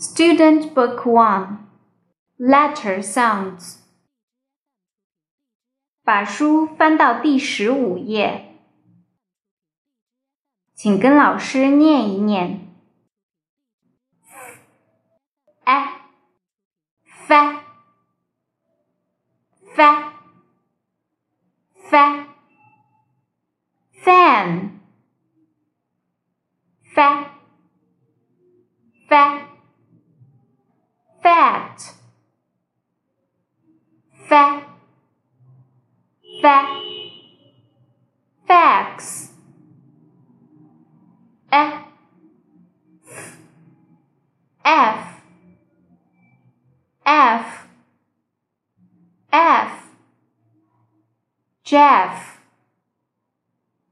Student Book One Letter Sounds 把书翻到第十五页，请跟老师念一念。f f f f fan f f Fa fa fax. F f f f Jeff